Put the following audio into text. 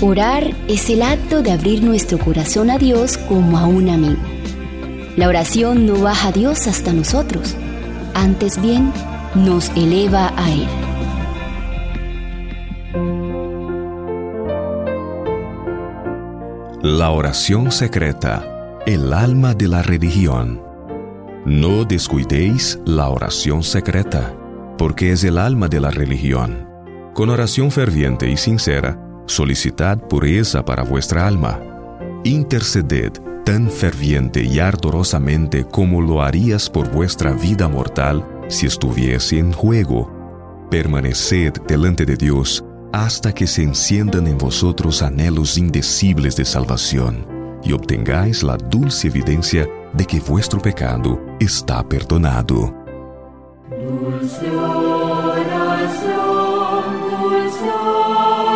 Orar es el acto de abrir nuestro corazón a Dios como a un amigo. La oración no baja a Dios hasta nosotros, antes bien nos eleva a Él. La oración secreta, el alma de la religión. No descuidéis la oración secreta, porque es el alma de la religión. Con oración ferviente y sincera, solicitad pureza para vuestra alma, interceded tan ferviente y ardorosamente como lo harías por vuestra vida mortal si estuviese en juego. Permaneced delante de Dios hasta que se enciendan en vosotros anhelos indecibles de salvación y obtengáis la dulce evidencia de que vuestro pecado está perdonado. Dulce oración, dulce oración.